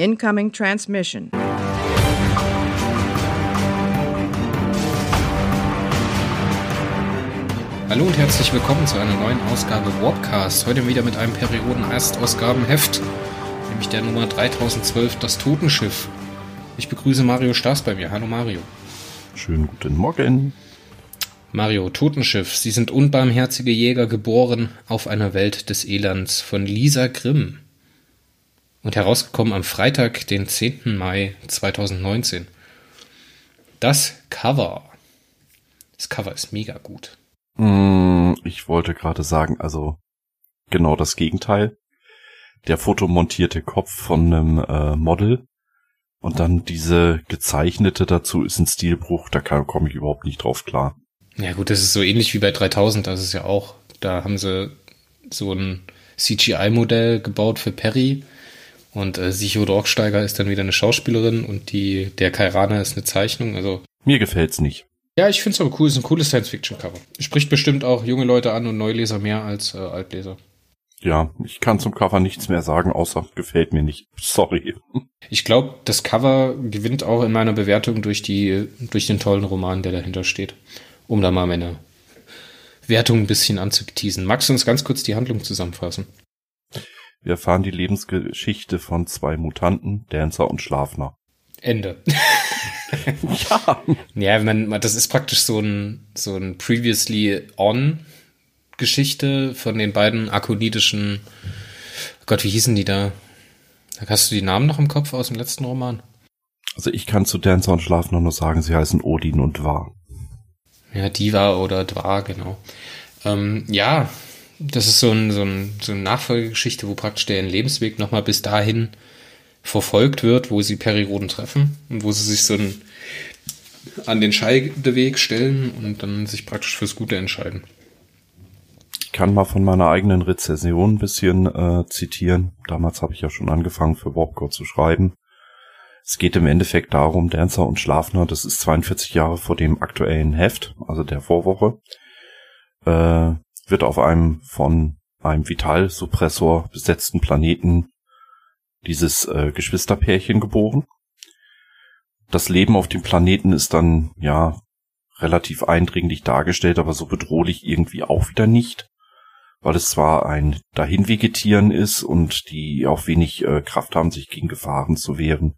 Incoming transmission. Hallo und herzlich willkommen zu einer neuen Ausgabe Warpcast. Heute wieder mit einem Perioden-Erstausgabenheft, nämlich der Nummer 3012, das Totenschiff. Ich begrüße Mario Staas bei mir. Hallo Mario. Schönen guten Morgen. Mario, Totenschiff. Sie sind unbarmherzige Jäger geboren auf einer Welt des Elends von Lisa Grimm. Und herausgekommen am Freitag, den 10. Mai 2019. Das Cover. Das Cover ist mega gut. Mm, Ich wollte gerade sagen, also genau das Gegenteil. Der fotomontierte Kopf von einem äh, Model und dann diese gezeichnete dazu ist ein Stilbruch, da komme ich überhaupt nicht drauf klar. Ja gut, das ist so ähnlich wie bei 3000, das ist ja auch, da haben sie so ein CGI-Modell gebaut für Perry und äh, Sicho Dorksteiger ist dann wieder eine Schauspielerin und die der Kairana ist eine Zeichnung, also Mir gefällt's nicht. ja, ich finde es aber cool, es ist ein cooles Science-Fiction-Cover. Spricht bestimmt auch junge Leute an und Neuleser mehr als äh, Altleser. Ja, ich kann zum Cover nichts mehr sagen, außer gefällt mir nicht. Sorry. Ich glaube, das Cover gewinnt auch in meiner Bewertung durch die durch den tollen Roman, der dahinter steht. Um da mal meine Wertung ein bisschen anzuteasen. Magst du uns ganz kurz die Handlung zusammenfassen? Wir erfahren die Lebensgeschichte von zwei Mutanten, Dancer und Schlafner. Ende. Ja. Ja, man, das ist praktisch so ein, so ein previously on Geschichte von den beiden akonidischen, Gott, wie hießen die da? Hast du die Namen noch im Kopf aus dem letzten Roman? Also ich kann zu Dancer und Schlafner nur sagen, sie heißen Odin und War. Ja, Diva oder Dwa, genau. Ähm, ja, das ist so, ein, so, ein, so eine Nachfolgegeschichte, wo praktisch deren Lebensweg nochmal bis dahin verfolgt wird, wo sie Perioden treffen und wo sie sich so ein, an den Scheideweg stellen und dann sich praktisch fürs Gute entscheiden. Ich kann mal von meiner eigenen Rezension ein bisschen äh, zitieren. Damals habe ich ja schon angefangen für Warpcore zu schreiben. Es geht im Endeffekt darum, Dancer und Schlafner, das ist 42 Jahre vor dem aktuellen Heft, also der Vorwoche, äh, wird auf einem von einem Vitalsuppressor besetzten Planeten dieses äh, Geschwisterpärchen geboren. Das Leben auf dem Planeten ist dann, ja, relativ eindringlich dargestellt, aber so bedrohlich irgendwie auch wieder nicht weil es zwar ein Dahinvegetieren ist und die auch wenig äh, Kraft haben, sich gegen Gefahren zu wehren.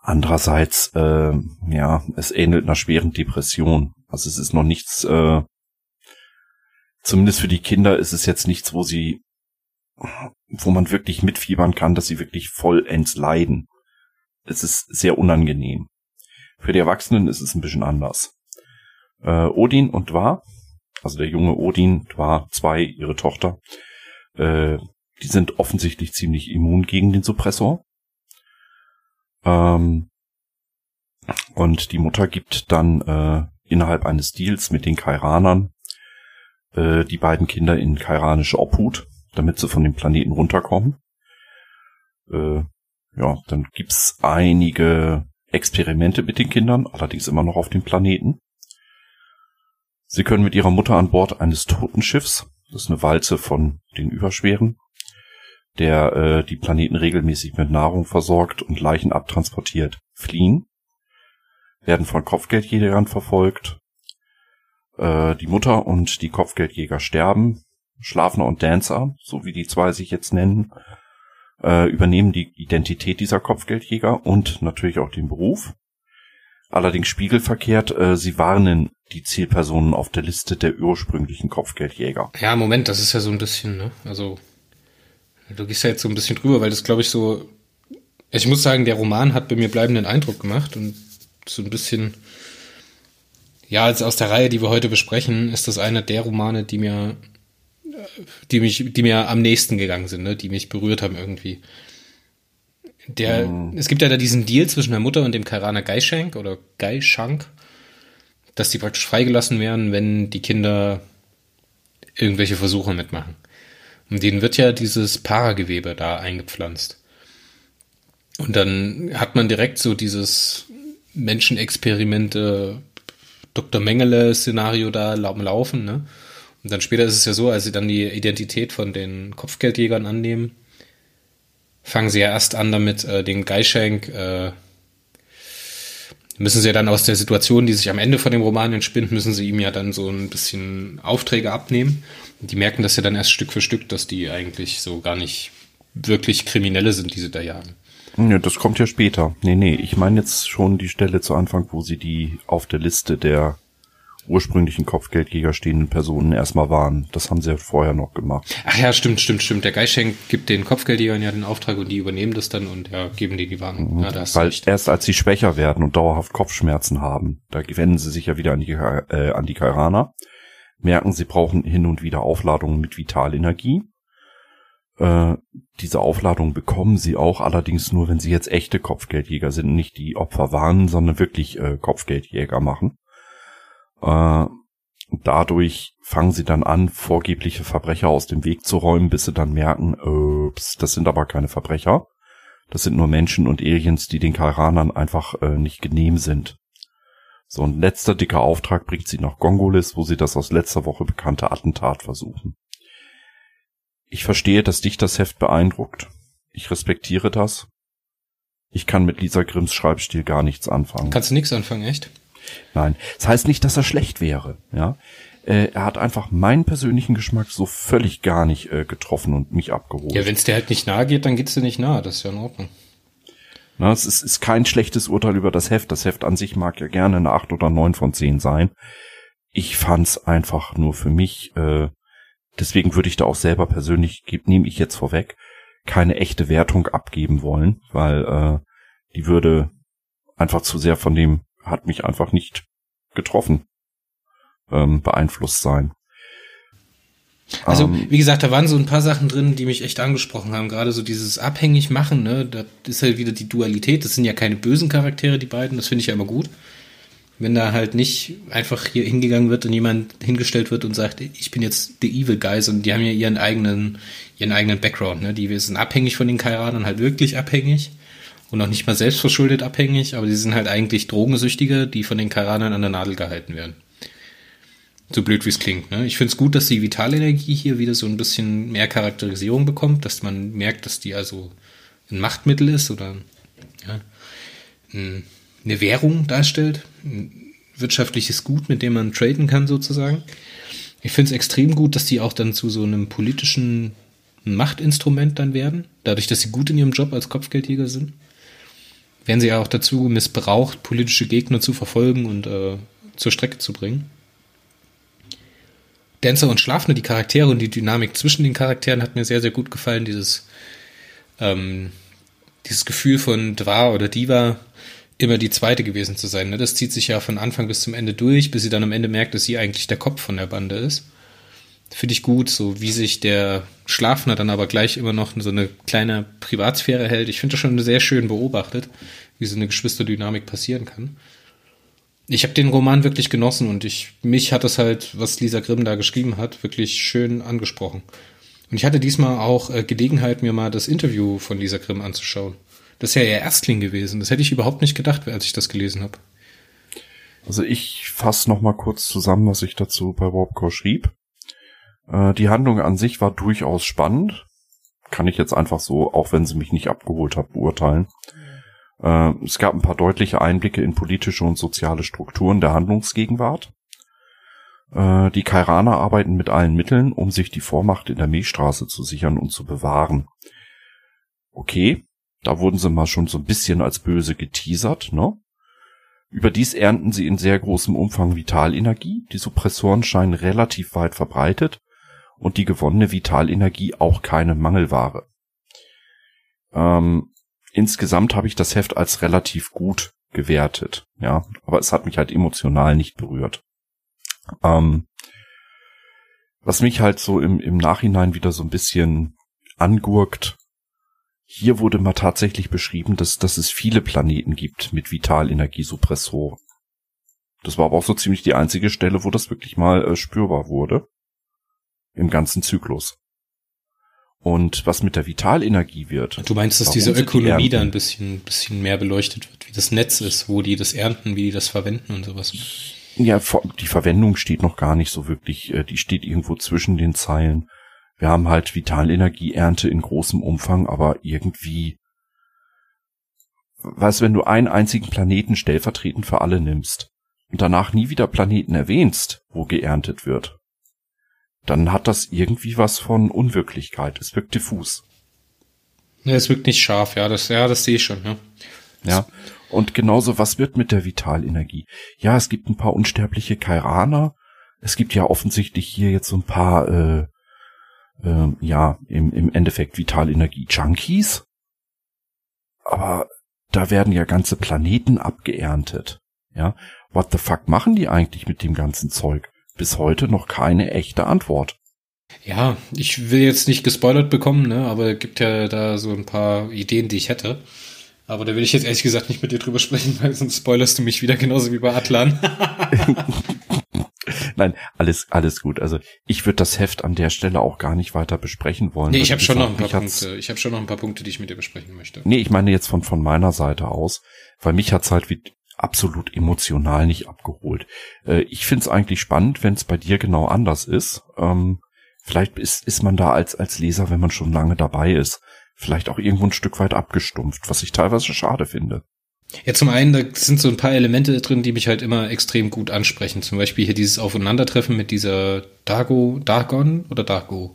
Andererseits, äh, ja, es ähnelt einer schweren Depression. Also es ist noch nichts, äh, zumindest für die Kinder ist es jetzt nichts, wo sie, wo man wirklich mitfiebern kann, dass sie wirklich vollends leiden. Es ist sehr unangenehm. Für die Erwachsenen ist es ein bisschen anders. Äh, Odin und Dwa also der junge Odin war zwei, ihre Tochter, äh, die sind offensichtlich ziemlich immun gegen den Suppressor. Ähm, und die Mutter gibt dann äh, innerhalb eines Deals mit den Kairanern äh, die beiden Kinder in kairanische Obhut, damit sie von dem Planeten runterkommen. Äh, ja, dann gibt's einige Experimente mit den Kindern, allerdings immer noch auf dem Planeten. Sie können mit ihrer Mutter an Bord eines Totenschiffs, das ist eine Walze von den Überschweren, der äh, die Planeten regelmäßig mit Nahrung versorgt und Leichen abtransportiert, fliehen, werden von Kopfgeldjägern verfolgt. Äh, die Mutter und die Kopfgeldjäger sterben. Schlafner und Dancer, so wie die zwei sich jetzt nennen, äh, übernehmen die Identität dieser Kopfgeldjäger und natürlich auch den Beruf. Allerdings spiegelverkehrt, äh, sie warnen die Zielpersonen auf der Liste der ursprünglichen Kopfgeldjäger. Ja, Moment, das ist ja so ein bisschen, ne? Also, du gehst ja jetzt so ein bisschen drüber, weil das glaube ich so. Ich muss sagen, der Roman hat bei mir bleibenden Eindruck gemacht und so ein bisschen. Ja, als aus der Reihe, die wir heute besprechen, ist das einer der Romane, die mir, die mich, die mir am nächsten gegangen sind, ne? Die mich berührt haben irgendwie. Der, es gibt ja da diesen Deal zwischen der Mutter und dem Karana Geishank oder Geishank, dass die praktisch freigelassen werden, wenn die Kinder irgendwelche Versuche mitmachen. Und denen wird ja dieses Paragewebe da eingepflanzt. Und dann hat man direkt so dieses Menschenexperimente Dr. Mengele-Szenario da am Laufen, ne? Und dann später ist es ja so, als sie dann die Identität von den Kopfgeldjägern annehmen, fangen sie ja erst an damit, äh, den Geischenk, äh, müssen sie ja dann aus der Situation, die sich am Ende von dem Roman entspinnt, müssen sie ihm ja dann so ein bisschen Aufträge abnehmen. Und die merken das ja dann erst Stück für Stück, dass die eigentlich so gar nicht wirklich Kriminelle sind, die sie da jagen. Ja, das kommt ja später. Nee, nee, ich meine jetzt schon die Stelle zu Anfang, wo sie die auf der Liste der ursprünglichen Kopfgeldjäger stehenden Personen erstmal waren. Das haben sie ja vorher noch gemacht. Ach ja, stimmt, stimmt, stimmt. Der Geischenk gibt den Kopfgeldjägern ja den Auftrag und die übernehmen das dann und ja, geben die die Warnung. Ja, da hast Weil recht. erst als sie schwächer werden und dauerhaft Kopfschmerzen haben, da wenden sie sich ja wieder an die, äh, an die Kairaner, merken, sie brauchen hin und wieder Aufladungen mit Vitalenergie. Äh, diese Aufladung bekommen sie auch, allerdings nur, wenn sie jetzt echte Kopfgeldjäger sind, nicht die Opfer warnen, sondern wirklich äh, Kopfgeldjäger machen. Äh, dadurch fangen sie dann an, vorgebliche Verbrecher aus dem Weg zu räumen, bis sie dann merken, ups, das sind aber keine Verbrecher. Das sind nur Menschen und Aliens, die den Kairanern einfach äh, nicht genehm sind. So ein letzter dicker Auftrag bringt sie nach Gongolis, wo sie das aus letzter Woche bekannte Attentat versuchen. Ich verstehe, dass dich das Heft beeindruckt. Ich respektiere das. Ich kann mit Lisa Grimms Schreibstil gar nichts anfangen. Kannst du nichts anfangen, echt? Nein, das heißt nicht, dass er schlecht wäre. Ja, äh, er hat einfach meinen persönlichen Geschmack so völlig gar nicht äh, getroffen und mich abgeholt. Ja, wenn es dir halt nicht nahe geht, dann geht's dir nicht nahe. Das ist ja in Ordnung. Na, es ist, ist kein schlechtes Urteil über das Heft. Das Heft an sich mag ja gerne eine acht oder neun von zehn sein. Ich fand's einfach nur für mich. Äh, deswegen würde ich da auch selber persönlich, nehme ich jetzt vorweg, keine echte Wertung abgeben wollen, weil äh, die würde einfach zu sehr von dem hat mich einfach nicht getroffen, ähm, beeinflusst sein. Also, ähm, wie gesagt, da waren so ein paar Sachen drin, die mich echt angesprochen haben. Gerade so dieses abhängig machen, ne, das ist halt wieder die Dualität. Das sind ja keine bösen Charaktere, die beiden. Das finde ich ja immer gut. Wenn da halt nicht einfach hier hingegangen wird und jemand hingestellt wird und sagt, ich bin jetzt the evil guys und die haben ja ihren eigenen, ihren eigenen Background, ne. Die sind abhängig von den Kairanern, halt wirklich abhängig und auch nicht mal selbstverschuldet abhängig, aber sie sind halt eigentlich Drogensüchtige, die von den Karanern an der Nadel gehalten werden. So blöd wie es klingt. Ne? Ich finde es gut, dass die Vitalenergie hier wieder so ein bisschen mehr Charakterisierung bekommt, dass man merkt, dass die also ein Machtmittel ist oder ja, eine Währung darstellt, ein wirtschaftliches Gut, mit dem man traden kann sozusagen. Ich finde es extrem gut, dass die auch dann zu so einem politischen Machtinstrument dann werden, dadurch, dass sie gut in ihrem Job als Kopfgeldjäger sind werden sie ja auch dazu missbraucht, politische Gegner zu verfolgen und äh, zur Strecke zu bringen. Dancer und Schlafner, die Charaktere und die Dynamik zwischen den Charakteren hat mir sehr, sehr gut gefallen. Dieses, ähm, dieses Gefühl von Dwa oder Diva immer die zweite gewesen zu sein. Ne? Das zieht sich ja von Anfang bis zum Ende durch, bis sie dann am Ende merkt, dass sie eigentlich der Kopf von der Bande ist finde ich gut, so wie sich der Schlafner dann aber gleich immer noch so eine kleine Privatsphäre hält. Ich finde das schon sehr schön beobachtet, wie so eine Geschwisterdynamik passieren kann. Ich habe den Roman wirklich genossen und ich mich hat das halt, was Lisa Grimm da geschrieben hat, wirklich schön angesprochen. Und ich hatte diesmal auch äh, Gelegenheit, mir mal das Interview von Lisa Grimm anzuschauen. Das ist ja ihr Erstling gewesen. Das hätte ich überhaupt nicht gedacht, als ich das gelesen habe. Also ich fasse noch mal kurz zusammen, was ich dazu bei Warpcore schrieb. Äh, die Handlung an sich war durchaus spannend. Kann ich jetzt einfach so, auch wenn sie mich nicht abgeholt hat, beurteilen. Äh, es gab ein paar deutliche Einblicke in politische und soziale Strukturen der Handlungsgegenwart. Äh, die Kairaner arbeiten mit allen Mitteln, um sich die Vormacht in der Milchstraße zu sichern und zu bewahren. Okay, da wurden sie mal schon so ein bisschen als böse geteasert, ne? Überdies ernten sie in sehr großem Umfang Vitalenergie. Die Suppressoren scheinen relativ weit verbreitet und die gewonnene Vitalenergie auch keine Mangelware. Ähm, insgesamt habe ich das Heft als relativ gut gewertet, ja, aber es hat mich halt emotional nicht berührt. Ähm, was mich halt so im, im Nachhinein wieder so ein bisschen angurkt, hier wurde mal tatsächlich beschrieben, dass, dass es viele Planeten gibt mit Vitalenergiesuppressoren. Das war aber auch so ziemlich die einzige Stelle, wo das wirklich mal äh, spürbar wurde im ganzen Zyklus. Und was mit der Vitalenergie wird. Du meinst, dass diese Ökonomie die da ein bisschen, bisschen mehr beleuchtet wird, wie das Netz ist, wo die das ernten, wie die das verwenden und sowas. Ja, die Verwendung steht noch gar nicht so wirklich, äh, die steht irgendwo zwischen den Zeilen. Wir haben halt Vitalenergieernte in großem Umfang, aber irgendwie, weißt wenn du einen einzigen Planeten stellvertretend für alle nimmst und danach nie wieder Planeten erwähnst, wo geerntet wird, dann hat das irgendwie was von Unwirklichkeit. Es wirkt diffus. Ja, es wirkt nicht scharf, ja, das, ja, das sehe ich schon, ja. Ja. Und genauso, was wird mit der Vitalenergie? Ja, es gibt ein paar unsterbliche Kairaner. Es gibt ja offensichtlich hier jetzt so ein paar, äh, äh, ja, im, im Endeffekt Vitalenergie-Junkies. Aber da werden ja ganze Planeten abgeerntet. Ja, what the fuck machen die eigentlich mit dem ganzen Zeug? Bis heute noch keine echte Antwort. Ja, ich will jetzt nicht gespoilert bekommen, ne, aber es gibt ja da so ein paar Ideen, die ich hätte. Aber da will ich jetzt ehrlich gesagt nicht mit dir drüber sprechen, weil sonst spoilerst du mich wieder genauso wie bei Atlan. Nein, alles, alles gut. Also ich würde das Heft an der Stelle auch gar nicht weiter besprechen wollen. Nee, ich habe schon noch ein paar Punkte. Ich habe schon noch ein paar Punkte, die ich mit dir besprechen möchte. Nee, ich meine jetzt von, von meiner Seite aus, weil mich hat's halt wie absolut emotional nicht abgeholt. Äh, ich find's eigentlich spannend, wenn es bei dir genau anders ist. Ähm, vielleicht ist, ist man da als, als Leser, wenn man schon lange dabei ist, vielleicht auch irgendwo ein Stück weit abgestumpft, was ich teilweise schade finde. Ja, zum einen, da sind so ein paar Elemente drin, die mich halt immer extrem gut ansprechen. Zum Beispiel hier dieses Aufeinandertreffen mit dieser Dago, Dagon oder Dago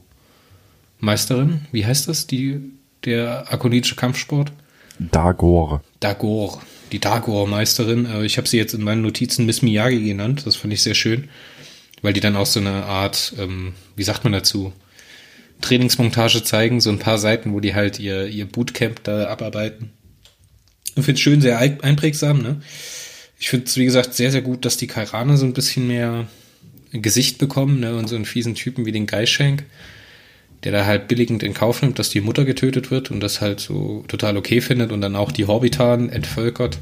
Meisterin. Wie heißt das? Die, der akonitische Kampfsport? Dagor. Dagor. Die Dagor-Meisterin. Äh, ich habe sie jetzt in meinen Notizen Miss Miyagi genannt. Das fand ich sehr schön. Weil die dann auch so eine Art, ähm, wie sagt man dazu? Trainingsmontage zeigen, so ein paar Seiten, wo die halt ihr, ihr Bootcamp da abarbeiten. Ich finde es schön, sehr einprägsam. Ne? Ich finde es, wie gesagt, sehr, sehr gut, dass die Kairane so ein bisschen mehr Gesicht bekommen ne? und so einen fiesen Typen wie den Geischenk, der da halt billigend in Kauf nimmt, dass die Mutter getötet wird und das halt so total okay findet und dann auch die Horbitan entvölkert.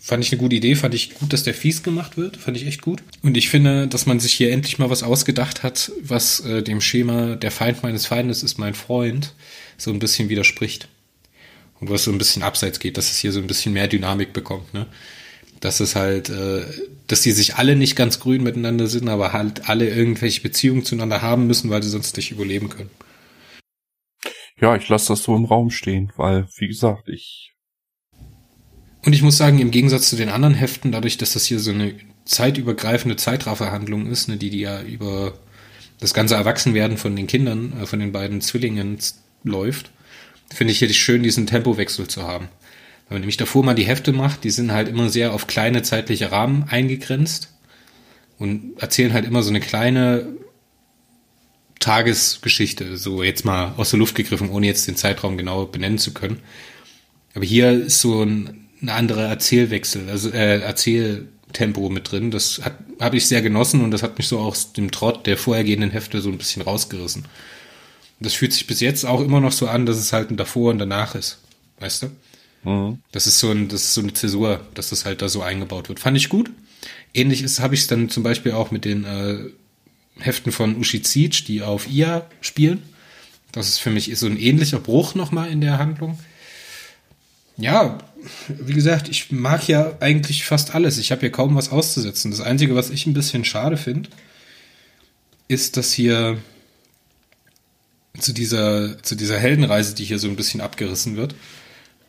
Fand ich eine gute Idee, fand ich gut, dass der fies gemacht wird, fand ich echt gut. Und ich finde, dass man sich hier endlich mal was ausgedacht hat, was äh, dem Schema der Feind meines Feindes ist mein Freund so ein bisschen widerspricht. Und was so ein bisschen abseits geht, dass es hier so ein bisschen mehr Dynamik bekommt, ne? Dass es halt, äh, dass die sich alle nicht ganz grün miteinander sind, aber halt alle irgendwelche Beziehungen zueinander haben müssen, weil sie sonst nicht überleben können. Ja, ich lasse das so im Raum stehen, weil, wie gesagt, ich und ich muss sagen, im Gegensatz zu den anderen Heften, dadurch, dass das hier so eine zeitübergreifende Zeitrafferhandlung ist, ne, die, die ja über das ganze Erwachsenwerden von den Kindern, äh, von den beiden Zwillingen läuft, finde ich hier schön, diesen Tempowechsel zu haben. Wenn man nämlich davor mal die Hefte macht, die sind halt immer sehr auf kleine zeitliche Rahmen eingegrenzt und erzählen halt immer so eine kleine Tagesgeschichte, so jetzt mal aus der Luft gegriffen, ohne jetzt den Zeitraum genau benennen zu können. Aber hier ist so ein ein anderer Erzählwechsel, also äh, Erzähltempo mit drin. Das habe ich sehr genossen und das hat mich so aus dem Trott der vorhergehenden Hefte so ein bisschen rausgerissen. Das fühlt sich bis jetzt auch immer noch so an, dass es halt ein davor und danach ist. Weißt du? Mhm. Das ist so ein, das ist so eine Zäsur, dass das halt da so eingebaut wird. Fand ich gut. Ähnlich ist, habe ich es dann zum Beispiel auch mit den äh, Heften von Ushizic, die auf IA spielen. Das ist für mich so ein ähnlicher Bruch nochmal in der Handlung. Ja, wie gesagt, ich mag ja eigentlich fast alles. Ich habe hier kaum was auszusetzen. Das Einzige, was ich ein bisschen schade finde, ist, dass hier zu dieser, zu dieser Heldenreise, die hier so ein bisschen abgerissen wird,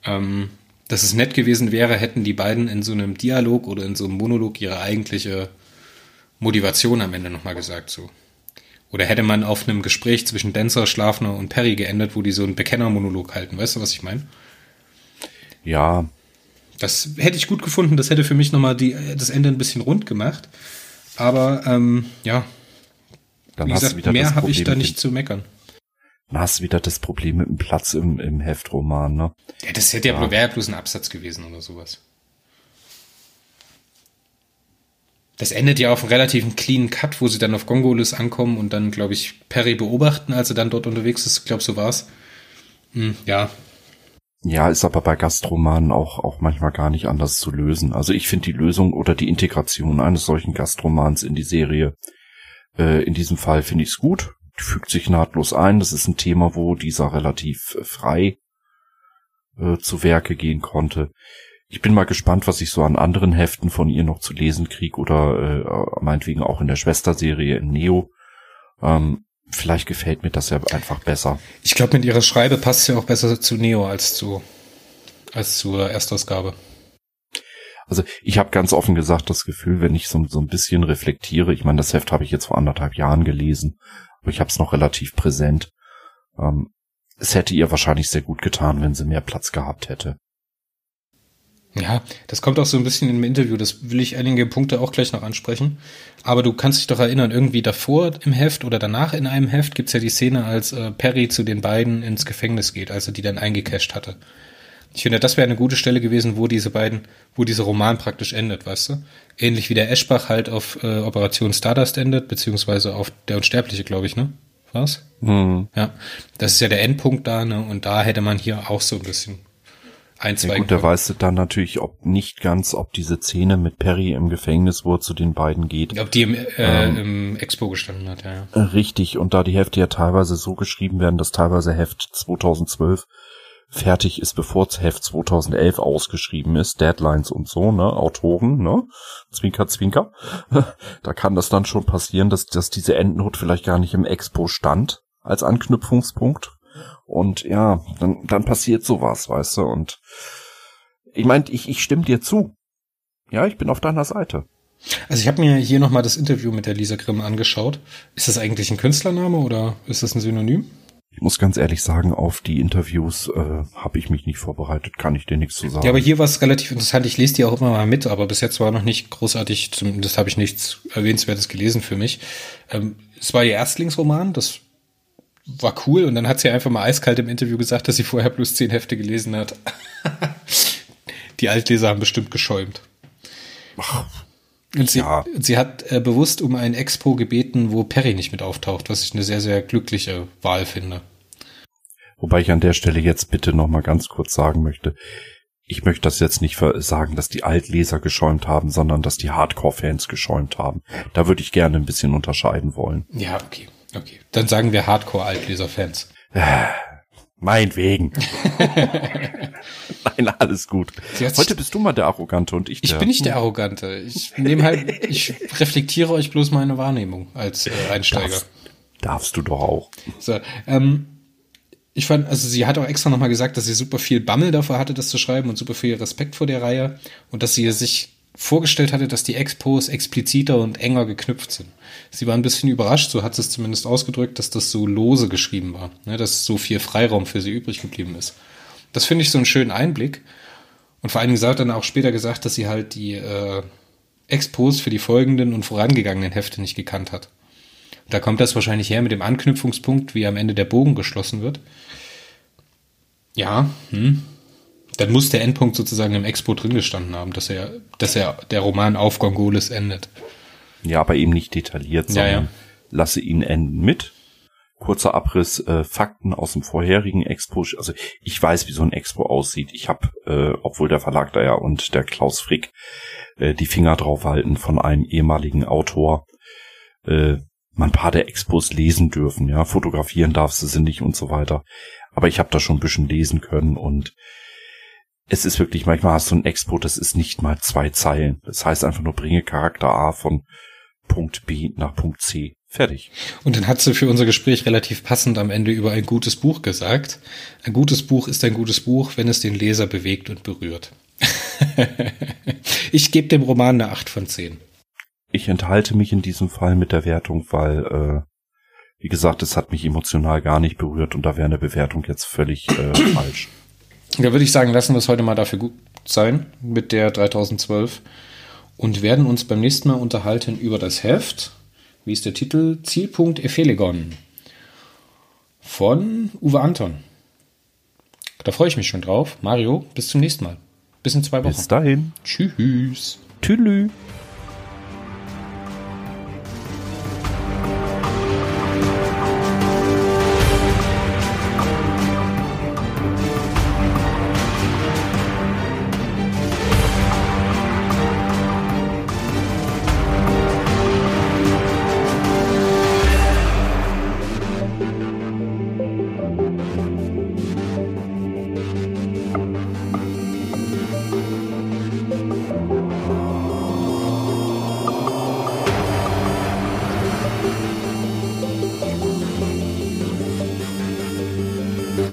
ähm, dass es nett gewesen wäre, hätten die beiden in so einem Dialog oder in so einem Monolog ihre eigentliche Motivation am Ende nochmal gesagt, so. Oder hätte man auf einem Gespräch zwischen Dancer, Schlafner und Perry geendet, wo die so einen Bekennermonolog halten. Weißt du, was ich meine? Ja. Das hätte ich gut gefunden. Das hätte für mich nochmal die, das Ende ein bisschen rund gemacht. Aber ähm, ja, dann Wie gesagt, mehr habe ich da nicht zu meckern. Dann hast du wieder das Problem mit dem Platz im, im Heftroman, ne? Ja, das hätte ja, ja. wäre bloß ein Absatz gewesen oder sowas. Das endet ja auf einem relativen cleanen Cut, wo sie dann auf Gongolis ankommen und dann, glaube ich, Perry beobachten, als er dann dort unterwegs ist. Ich glaube, so war's. Hm, ja, ja, ist aber bei Gastromanen auch, auch manchmal gar nicht anders zu lösen. Also ich finde die Lösung oder die Integration eines solchen Gastromans in die Serie, äh, in diesem Fall finde ich es gut. Fügt sich nahtlos ein. Das ist ein Thema, wo dieser relativ äh, frei äh, zu Werke gehen konnte. Ich bin mal gespannt, was ich so an anderen Heften von ihr noch zu lesen krieg oder äh, meinetwegen auch in der Schwesterserie in Neo. Ähm, vielleicht gefällt mir das ja einfach besser. Ich glaube, mit ihrer Schreibe passt es ja auch besser zu Neo als zu als zur Erstausgabe. Also ich habe ganz offen gesagt das Gefühl, wenn ich so, so ein bisschen reflektiere, ich meine, das Heft habe ich jetzt vor anderthalb Jahren gelesen, aber ich habe es noch relativ präsent. Ähm, es hätte ihr wahrscheinlich sehr gut getan, wenn sie mehr Platz gehabt hätte. Ja, das kommt auch so ein bisschen im Interview. Das will ich einige Punkte auch gleich noch ansprechen. Aber du kannst dich doch erinnern, irgendwie davor im Heft oder danach in einem Heft gibt's ja die Szene, als äh, Perry zu den beiden ins Gefängnis geht, als er die dann eingecasht hatte. Ich finde, das wäre eine gute Stelle gewesen, wo diese beiden, wo dieser Roman praktisch endet, weißt du? Ähnlich wie der Eschbach halt auf äh, Operation Stardust endet, beziehungsweise auf der Unsterbliche, glaube ich, ne? Was? Mhm. Ja, das ist ja der Endpunkt da, ne? Und da hätte man hier auch so ein bisschen ein, zwei. Ja gut, da weißt du dann natürlich, ob nicht ganz, ob diese Szene mit Perry im Gefängnis, wo er zu den beiden geht. Ob die im, äh, ähm, im Expo gestanden hat, ja, ja. Richtig, und da die Hefte ja teilweise so geschrieben werden, dass teilweise Heft 2012 fertig ist, bevor Heft 2011 ausgeschrieben ist, Deadlines und so, ne, Autoren, ne, Zwinker, Zwinker, da kann das dann schon passieren, dass, dass diese Endnote vielleicht gar nicht im Expo stand als Anknüpfungspunkt und ja, dann, dann passiert sowas, weißt du, und ich meine, ich, ich stimme dir zu. Ja, ich bin auf deiner Seite. Also ich habe mir hier nochmal das Interview mit der Lisa Grimm angeschaut. Ist das eigentlich ein Künstlername oder ist das ein Synonym? Ich muss ganz ehrlich sagen, auf die Interviews äh, habe ich mich nicht vorbereitet, kann ich dir nichts zu sagen. Ja, aber hier war es relativ interessant. Ich lese die auch immer mal mit, aber bis jetzt war noch nicht großartig, zumindest habe ich nichts Erwähnenswertes gelesen für mich. Ähm, es war ihr Erstlingsroman, das war cool und dann hat sie einfach mal eiskalt im Interview gesagt, dass sie vorher bloß zehn Hefte gelesen hat. die Altleser haben bestimmt geschäumt. Ach, und sie, ja. sie hat äh, bewusst um ein Expo gebeten, wo Perry nicht mit auftaucht, was ich eine sehr, sehr glückliche Wahl finde. Wobei ich an der Stelle jetzt bitte noch mal ganz kurz sagen möchte, ich möchte das jetzt nicht sagen, dass die Altleser geschäumt haben, sondern dass die Hardcore-Fans geschäumt haben. Da würde ich gerne ein bisschen unterscheiden wollen. Ja, okay, okay. Dann sagen wir Hardcore-Altleser-Fans. Meinetwegen. Nein, alles gut. Heute bist du mal der Arrogante und ich der. Ich bin nicht der Arrogante. Ich nehme halt, ich reflektiere euch bloß meine Wahrnehmung als äh, Einsteiger. Darfst, darfst, du doch auch. So, ähm, ich fand, also sie hat auch extra nochmal gesagt, dass sie super viel Bammel davor hatte, das zu schreiben und super viel Respekt vor der Reihe und dass sie sich vorgestellt hatte, dass die Expos expliziter und enger geknüpft sind. Sie war ein bisschen überrascht, so hat sie es zumindest ausgedrückt, dass das so lose geschrieben war, ne, dass so viel Freiraum für sie übrig geblieben ist. Das finde ich so einen schönen Einblick. Und vor allen Dingen hat dann auch später gesagt, dass sie halt die äh, Expos für die folgenden und vorangegangenen Hefte nicht gekannt hat. Da kommt das wahrscheinlich her mit dem Anknüpfungspunkt, wie am Ende der Bogen geschlossen wird. Ja, hm, dann muss der Endpunkt sozusagen im Expo drin gestanden haben, dass er, dass er der Roman auf Gongoles endet. Ja, aber eben nicht detailliert, sondern ja, ja. lasse ihn enden mit. Kurzer Abriss, äh, Fakten aus dem vorherigen Expo. Also ich weiß, wie so ein Expo aussieht. Ich habe, äh, obwohl der Verlag da ja und der Klaus Frick äh, die Finger drauf halten von einem ehemaligen Autor, äh, man ein paar der Expos lesen dürfen, ja, fotografieren darfst du sie nicht und so weiter. Aber ich habe da schon ein bisschen lesen können und es ist wirklich, manchmal hast du ein Expo, das ist nicht mal zwei Zeilen. Das heißt einfach nur, bringe Charakter A von Punkt B nach Punkt C. Fertig. Und dann hat sie für unser Gespräch relativ passend am Ende über ein gutes Buch gesagt. Ein gutes Buch ist ein gutes Buch, wenn es den Leser bewegt und berührt. ich gebe dem Roman eine 8 von 10. Ich enthalte mich in diesem Fall mit der Wertung, weil, äh, wie gesagt, es hat mich emotional gar nicht berührt und da wäre eine Bewertung jetzt völlig äh, falsch. Da würde ich sagen, lassen wir es heute mal dafür gut sein mit der 3012 und werden uns beim nächsten Mal unterhalten über das Heft. Wie ist der Titel? Zielpunkt Ephelegon von Uwe Anton. Da freue ich mich schon drauf. Mario, bis zum nächsten Mal. Bis in zwei Wochen. Bis dahin. Tschüss. Tschüss.